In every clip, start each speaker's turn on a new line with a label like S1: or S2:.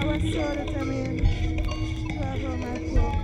S1: Ela chora também. Vá, vá, vá,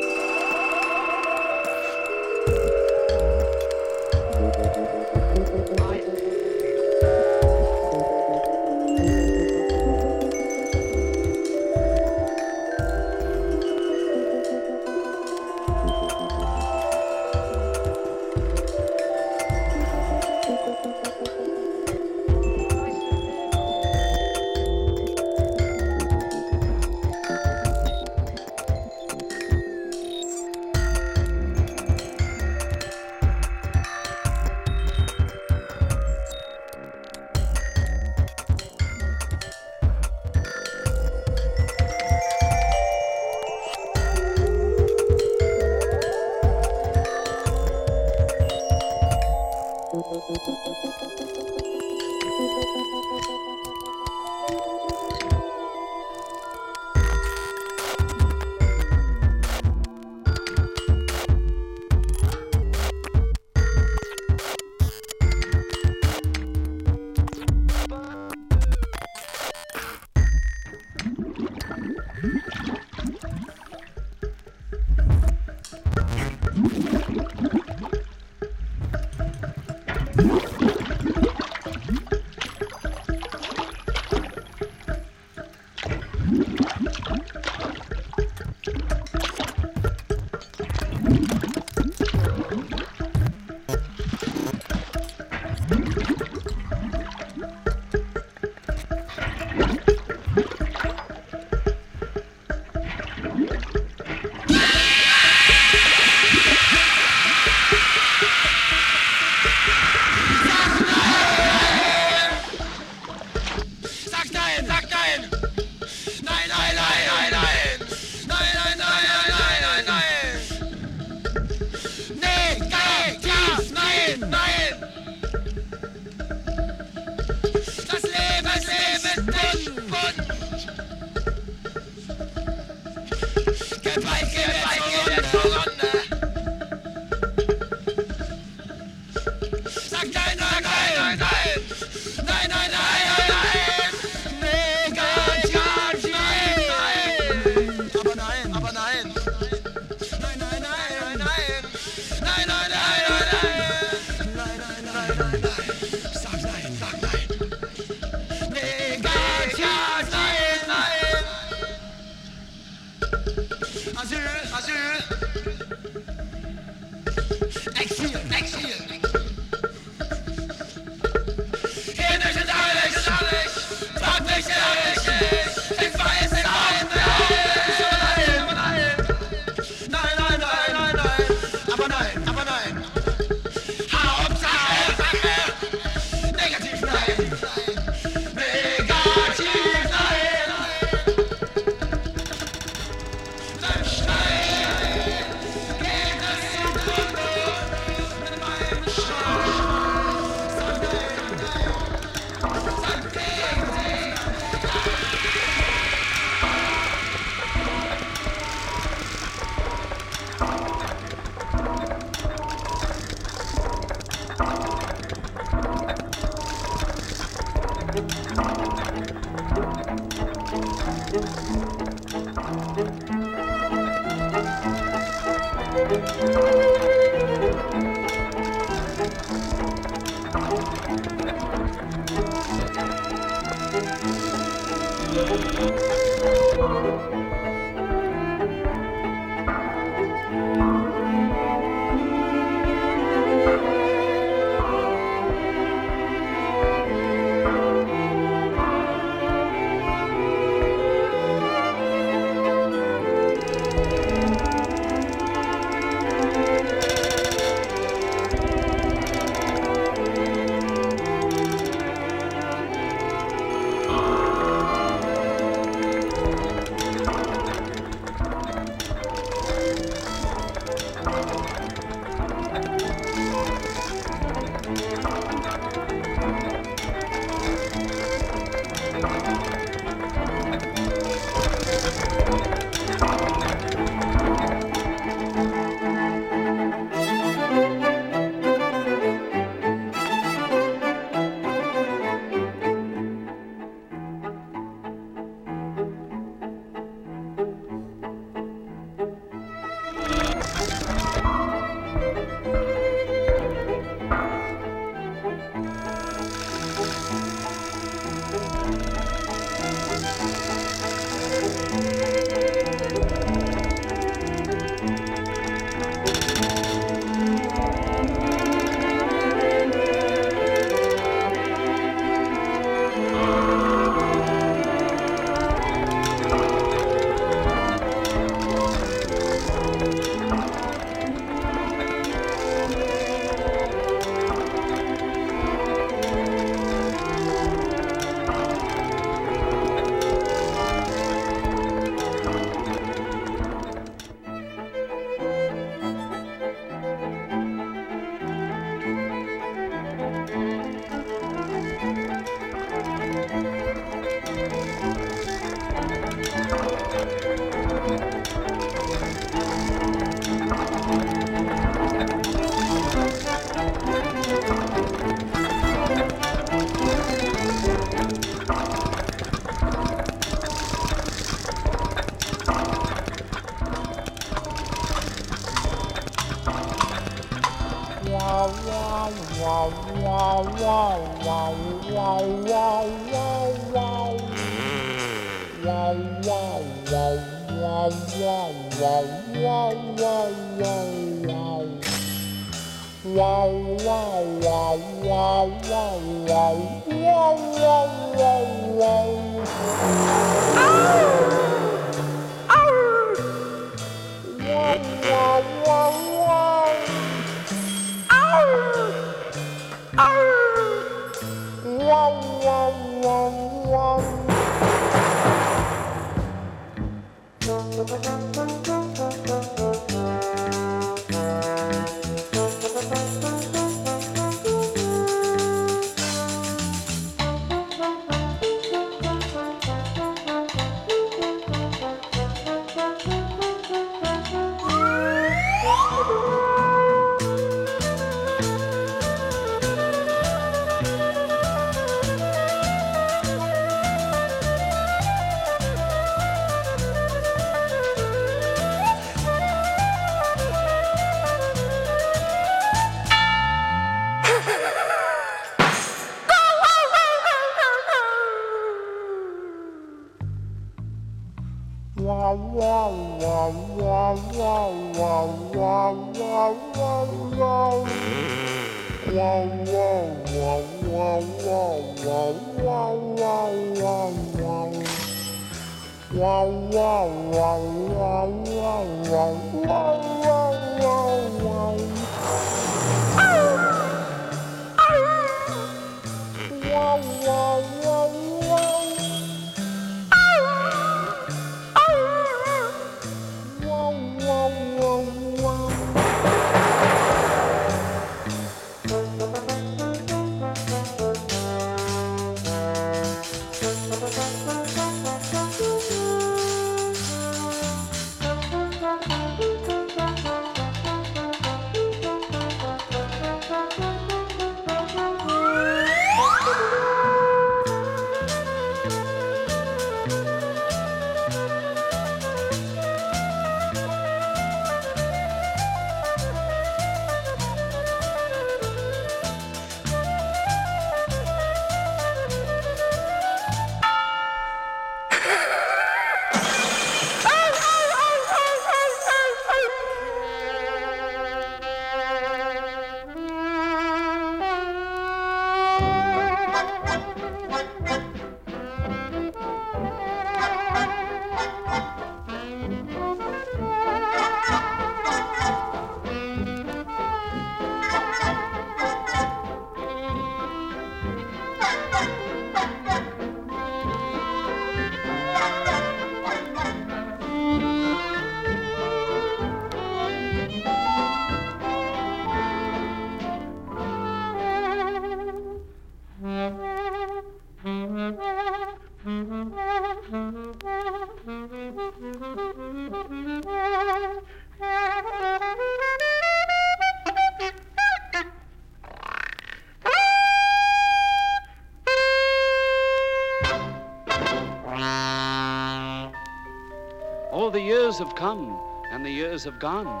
S1: have
S2: come and the years have gone,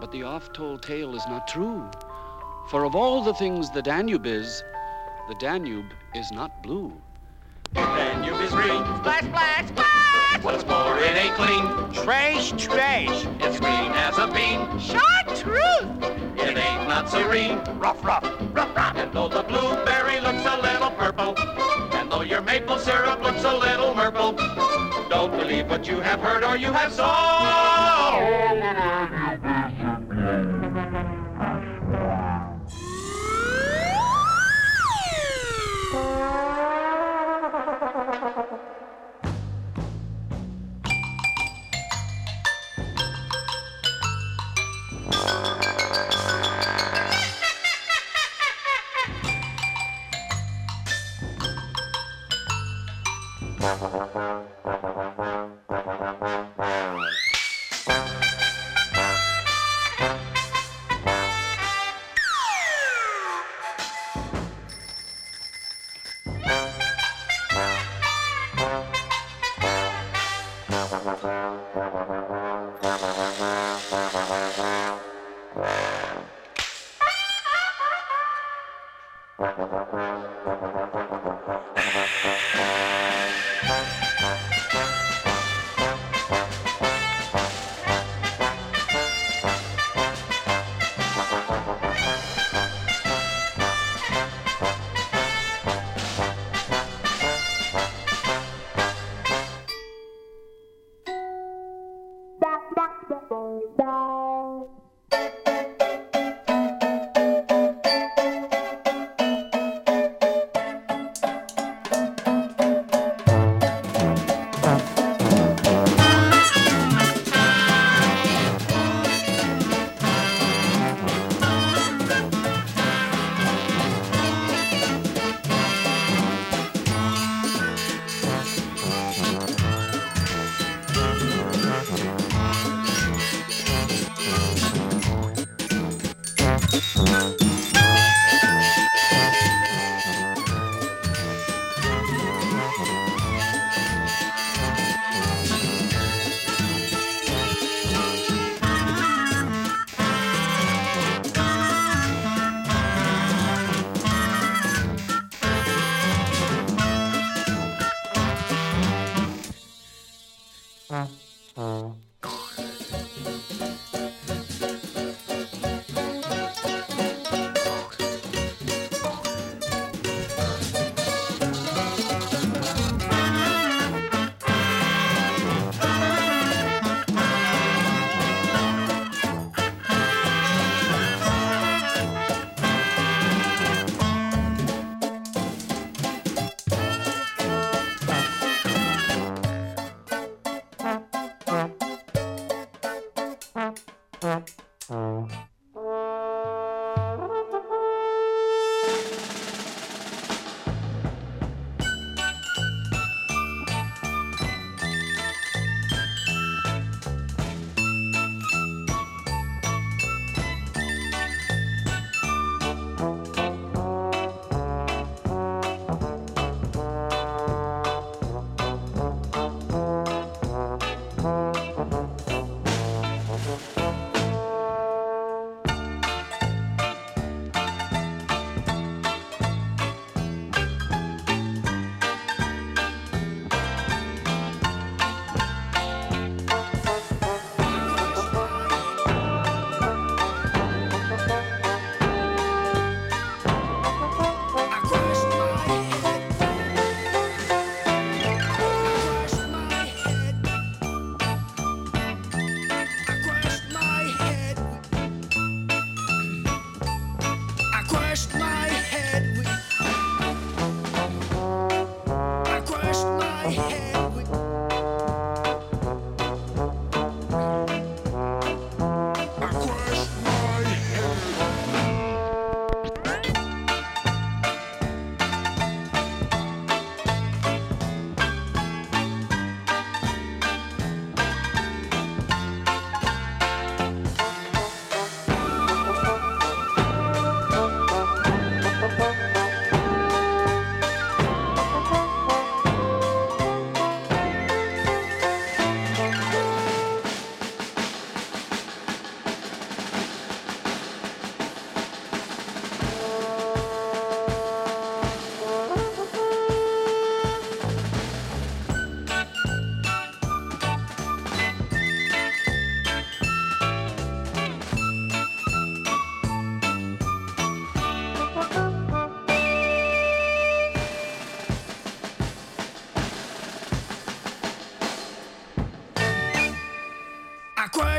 S2: but the oft-told tale is not true. For of all the things the Danube is, the Danube is not blue.
S3: The Danube is green.
S4: Splash, splash, splash!
S3: What's more, it ain't clean.
S4: Trash, trash!
S3: It's green as a bean.
S4: Chartreuse!
S3: It ain't not serene.
S4: Rough, rough, rough, rough!
S3: And though the blueberry looks a little purple, and though your maple syrup looks a little purple, don't believe what you have heard or you have saw.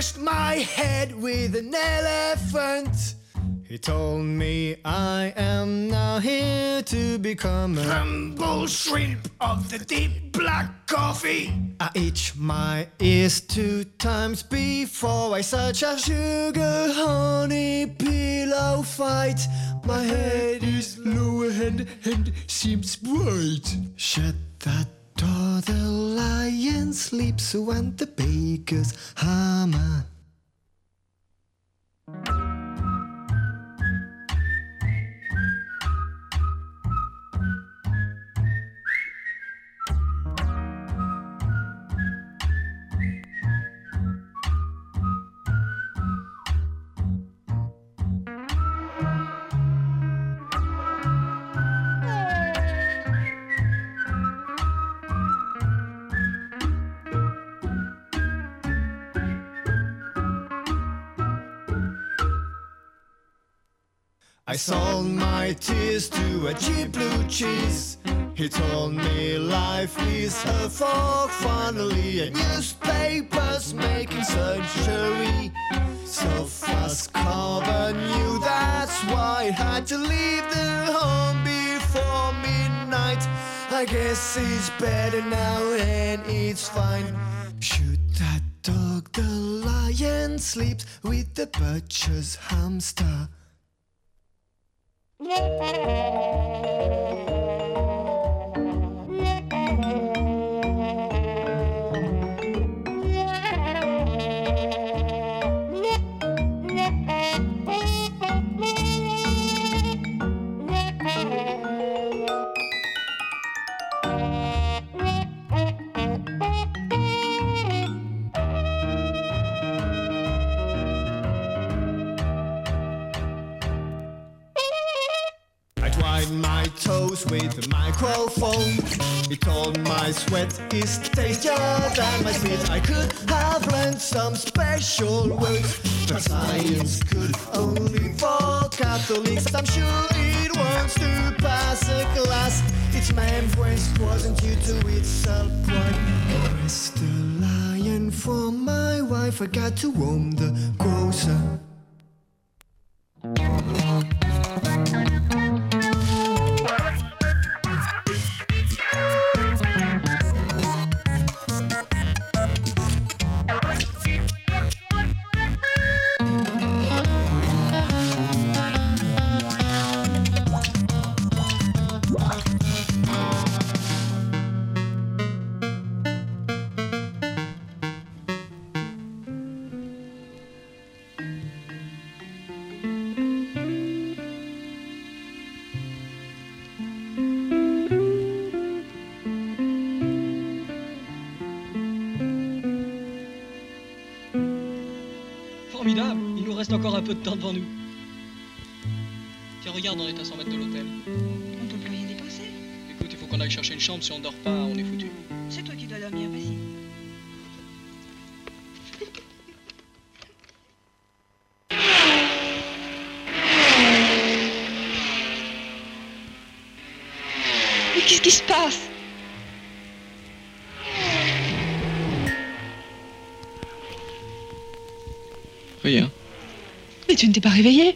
S5: Crushed my head with an elephant. He told me I am now here to become a humble shrimp of the deep black coffee. I itch my ears two times before I such a sugar honey pillow fight. My head is lower and, and seems bright. Shut that door, the lion sleeps when the baker's hammer. I sold my tears to a cheap blue cheese. He told me life is a fog, finally, and newspapers making surgery. So fast carbon knew that's why I had to leave the home before midnight. I guess it's better now and it's fine. Shoot that dog, the lion sleeps with the butcher's hamster. Thank you. Told my sweat is tastier than my spit. I could have learned some special words, but science could only for Catholics. I'm sure it wants to pass a class. Its membranes wasn't due to its upright. Where's the lion for my wife? I got to roam the grocer.
S6: Temps devant nous. Tiens, regarde, on est à 100 mètres de l'hôtel.
S7: On peut plus rien dépenser.
S6: Écoute, il faut qu'on aille chercher une chambre, si on dort pas, on est foutu.
S7: C'est toi qui dois dormir, vas-y. Mais qu'est-ce qui se passe?
S6: Rien.
S7: Tu ne t'es pas réveillé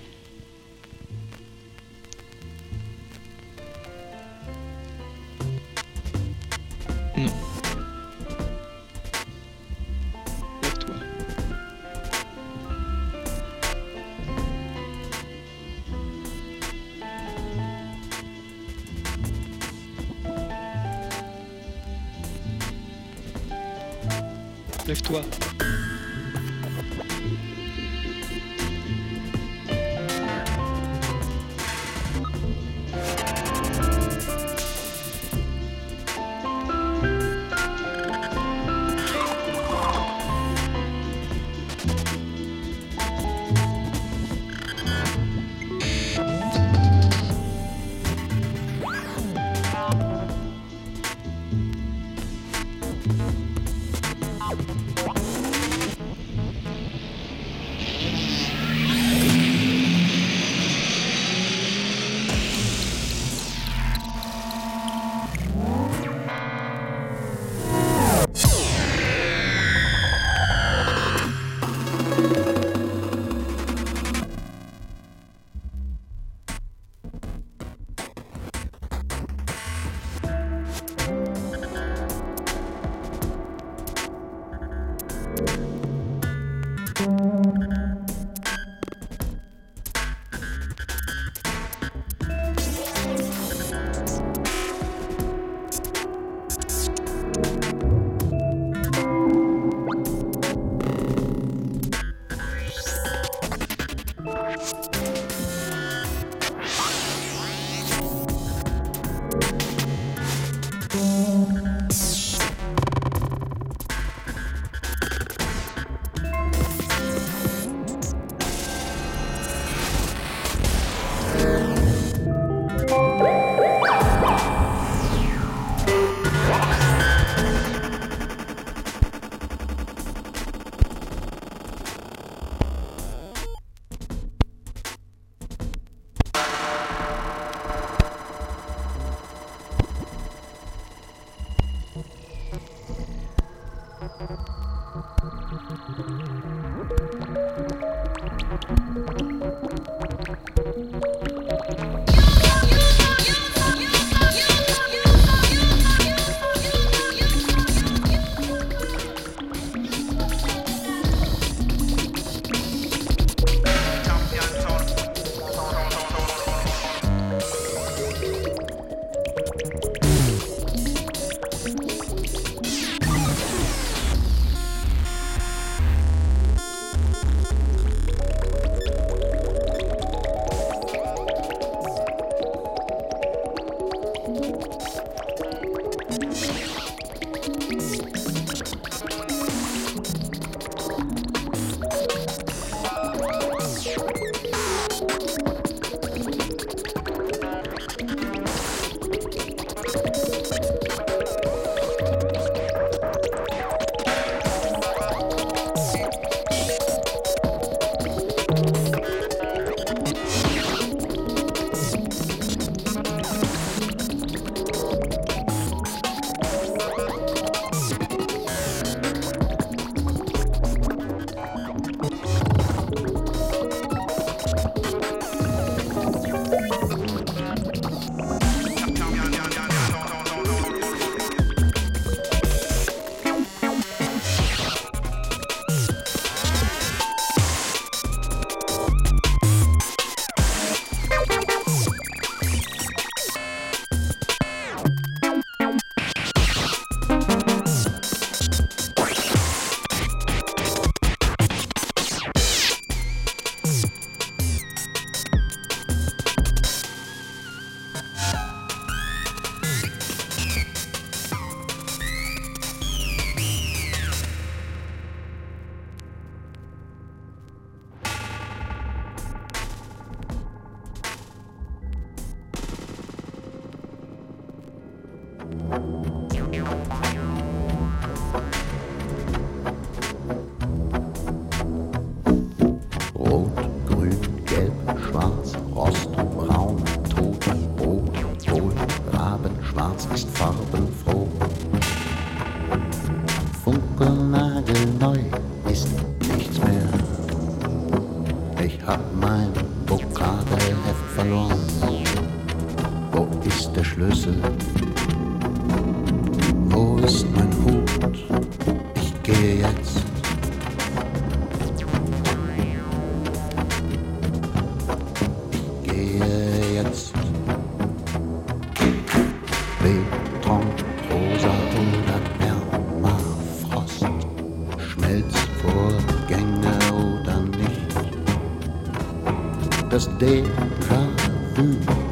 S8: Das Déjà-vu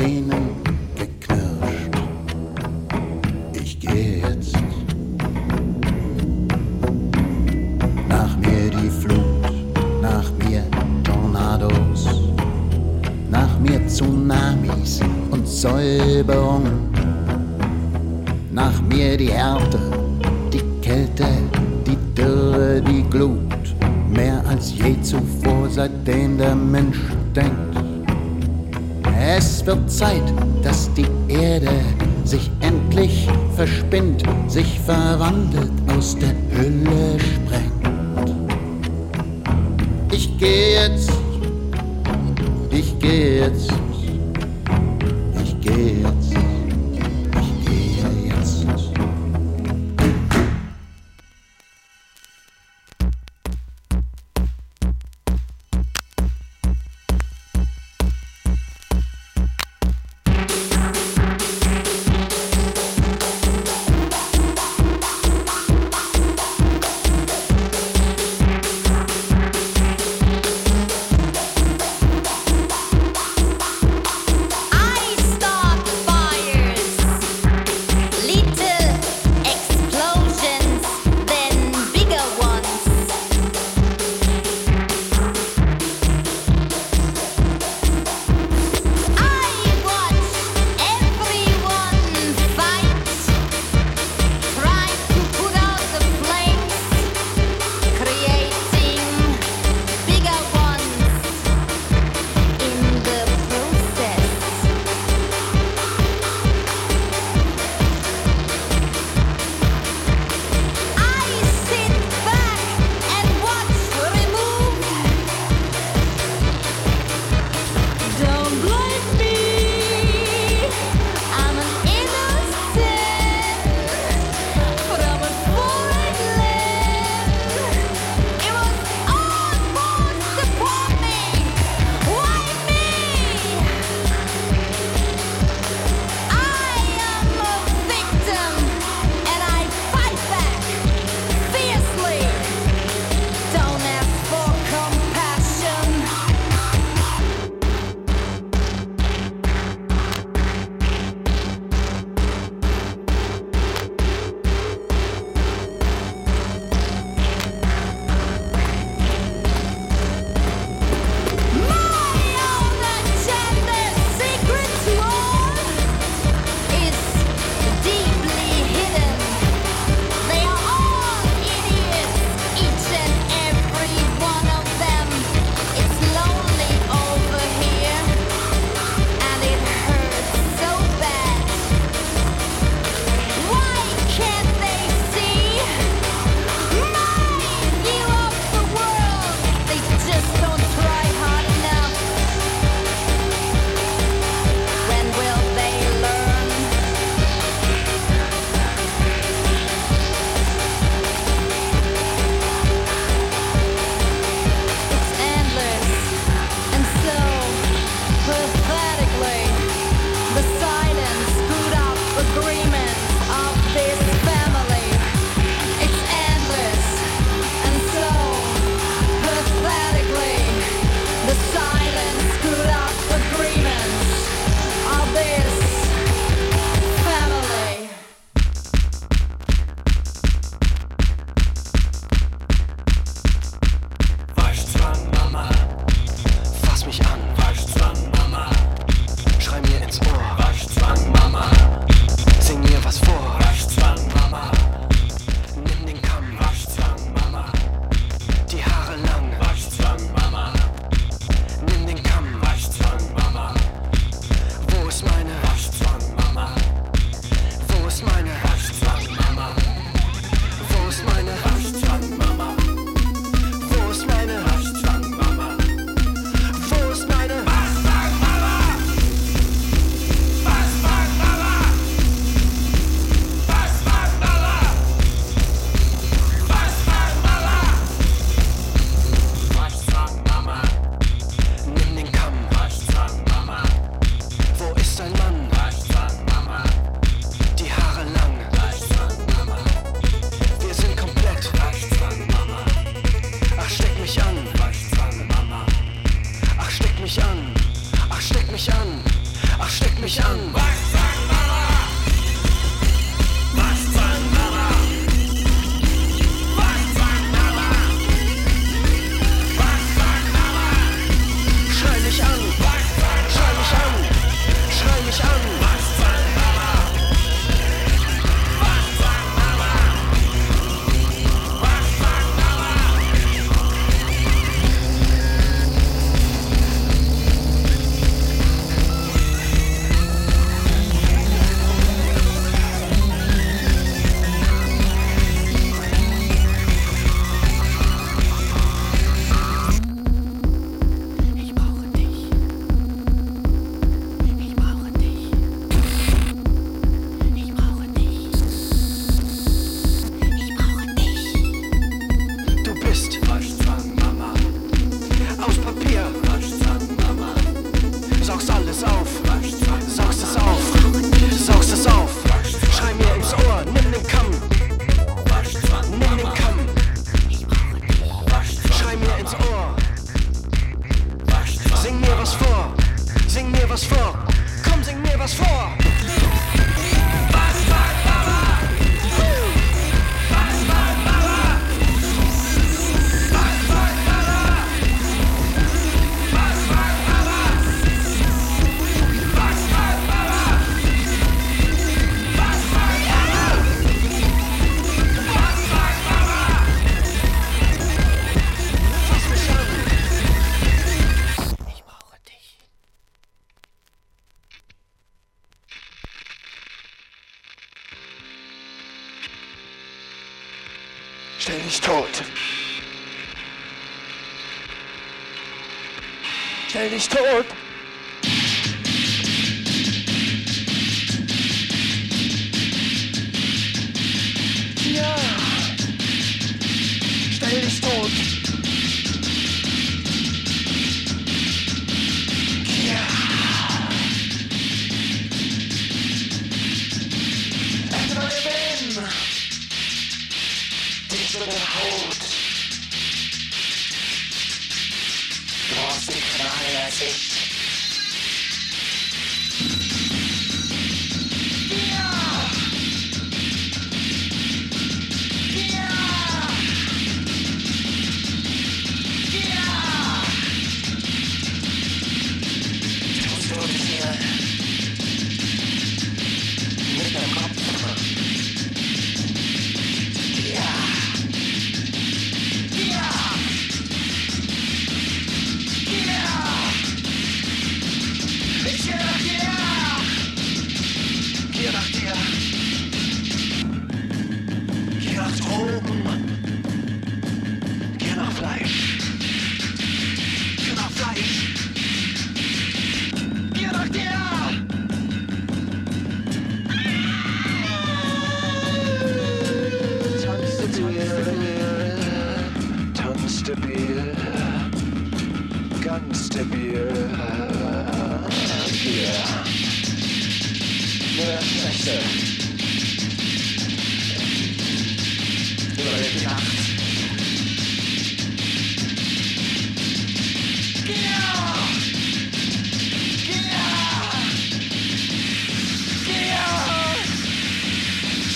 S8: den sich
S9: verwandelt, aus der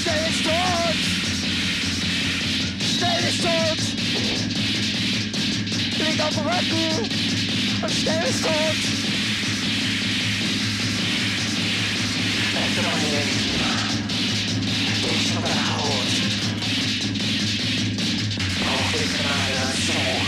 S10: Stel eens toch, Stel je ik Klik op record! Stel eens stort! Ik naar.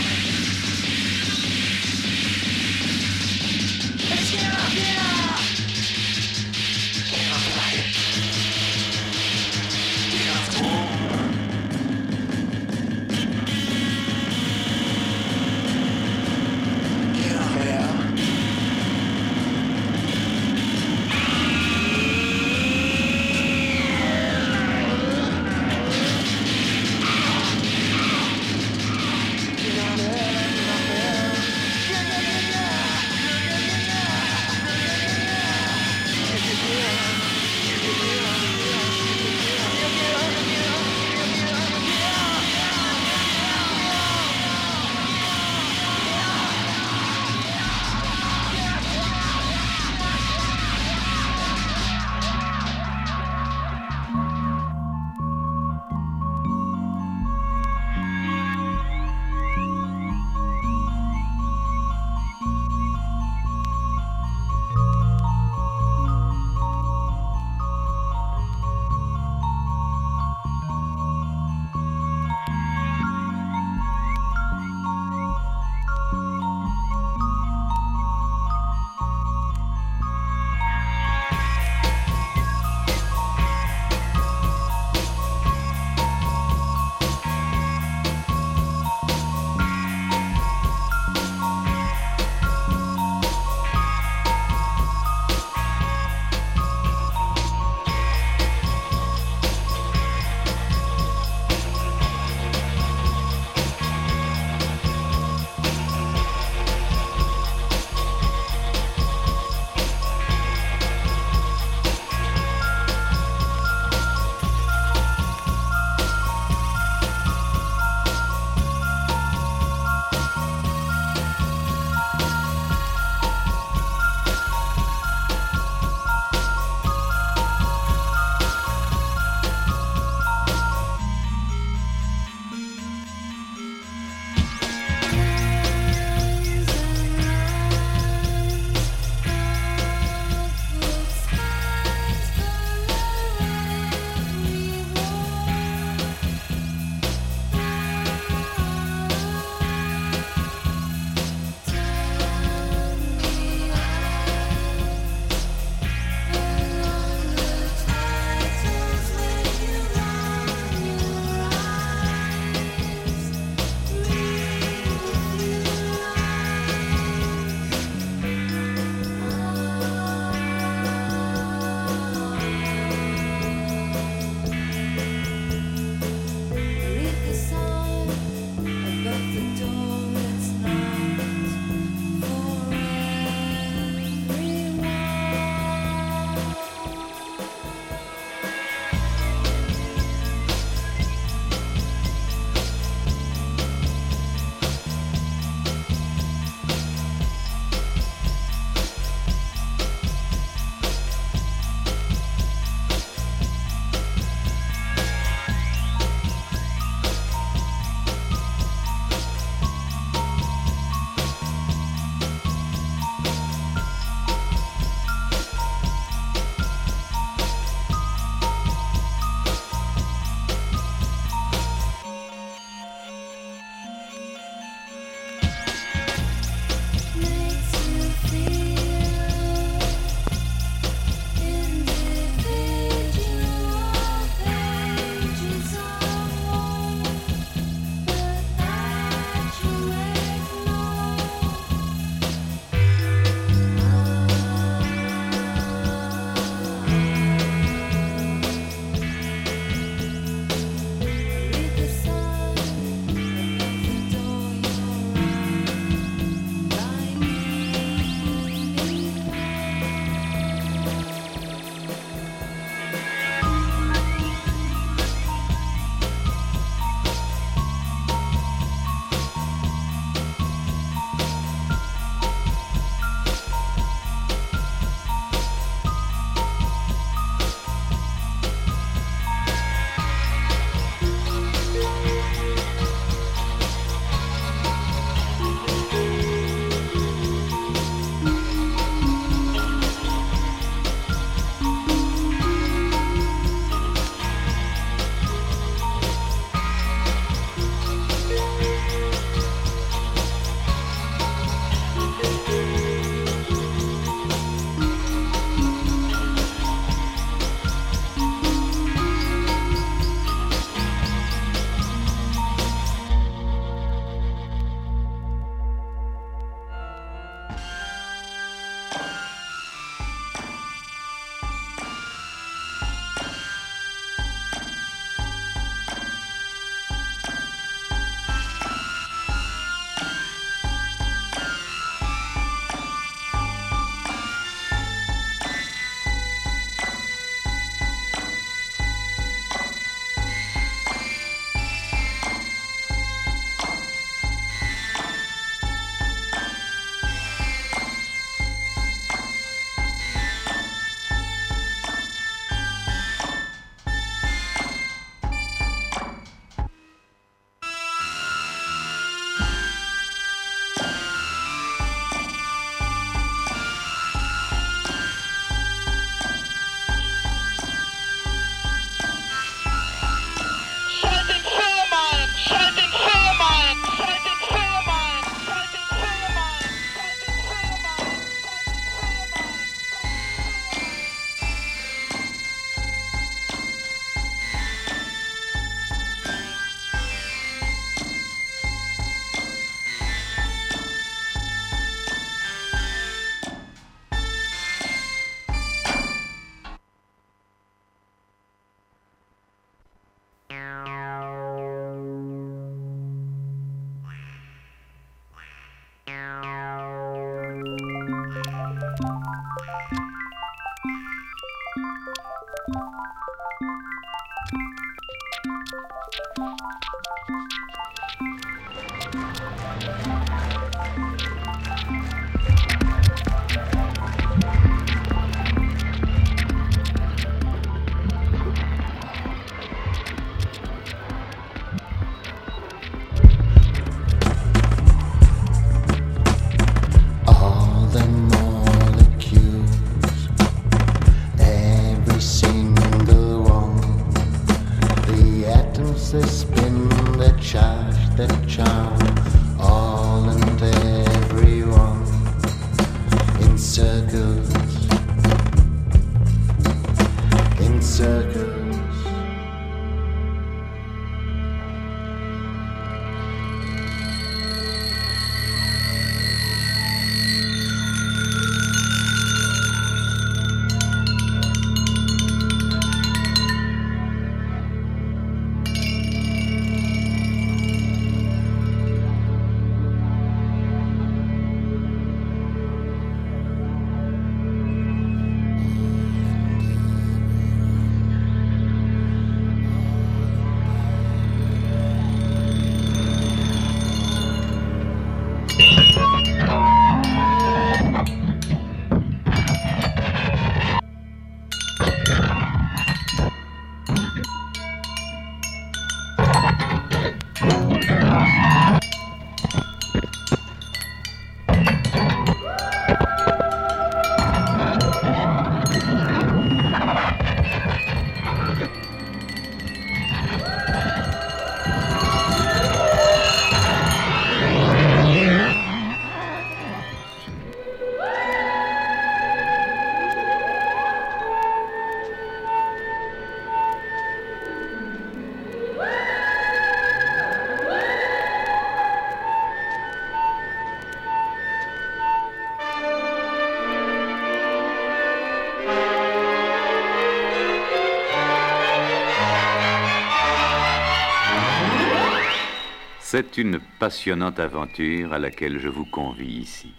S11: C'est une passionnante aventure à laquelle je vous convie ici.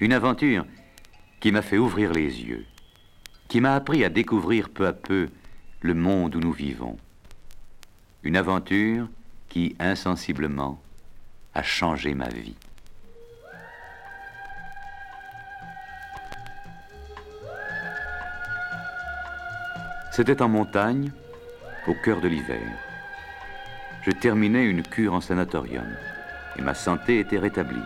S11: Une aventure qui m'a fait ouvrir les yeux, qui m'a appris à découvrir peu à peu le monde où nous vivons. Une aventure qui, insensiblement, a changé ma vie. C'était en montagne, au cœur de l'hiver. Je terminais une cure en sanatorium et ma santé était rétablie.